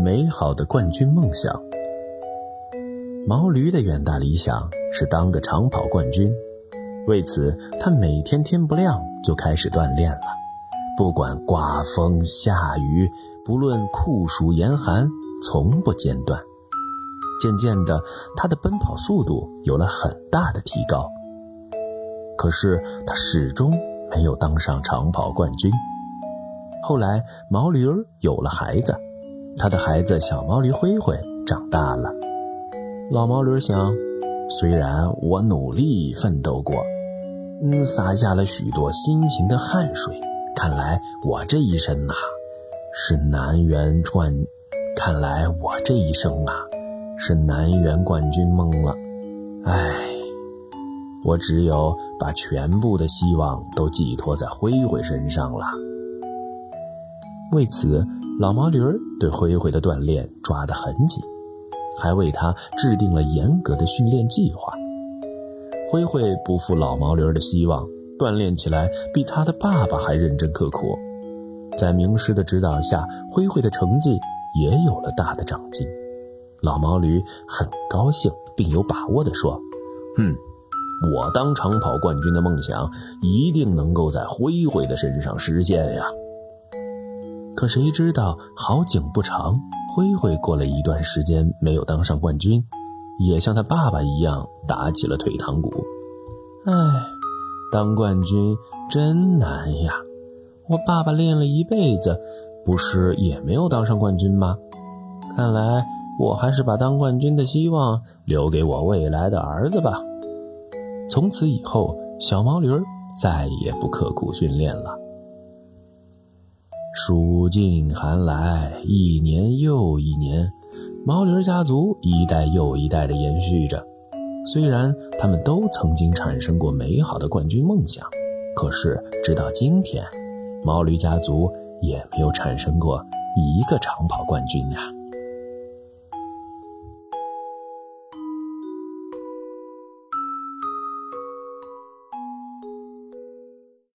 美好的冠军梦想。毛驴的远大理想是当个长跑冠军，为此他每天天不亮就开始锻炼了，不管刮风下雨，不论酷暑严寒，从不间断。渐渐的，他的奔跑速度有了很大的提高。可是他始终没有当上长跑冠军。后来，毛驴儿有了孩子，他的孩子小毛驴灰灰长大了。老毛驴想，虽然我努力奋斗过，嗯，洒下了许多辛勤的汗水，看来我这一生啊，是难圆冠。看来我这一生啊，是难圆冠军梦了。唉。我只有把全部的希望都寄托在灰灰身上了。为此，老毛驴儿对灰灰的锻炼抓得很紧，还为他制定了严格的训练计划。灰灰不负老毛驴儿的希望，锻炼起来比他的爸爸还认真刻苦。在名师的指导下，灰灰的成绩也有了大的长进。老毛驴很高兴，并有把握地说：“嗯。”我当长跑冠军的梦想一定能够在灰灰的身上实现呀！可谁知道好景不长，灰灰过了一段时间没有当上冠军，也像他爸爸一样打起了腿糖骨。唉，当冠军真难呀！我爸爸练了一辈子，不是也没有当上冠军吗？看来我还是把当冠军的希望留给我未来的儿子吧。从此以后，小毛驴再也不刻苦训练了。暑尽寒来，一年又一年，毛驴家族一代又一代的延续着。虽然他们都曾经产生过美好的冠军梦想，可是直到今天，毛驴家族也没有产生过一个长跑冠军呀。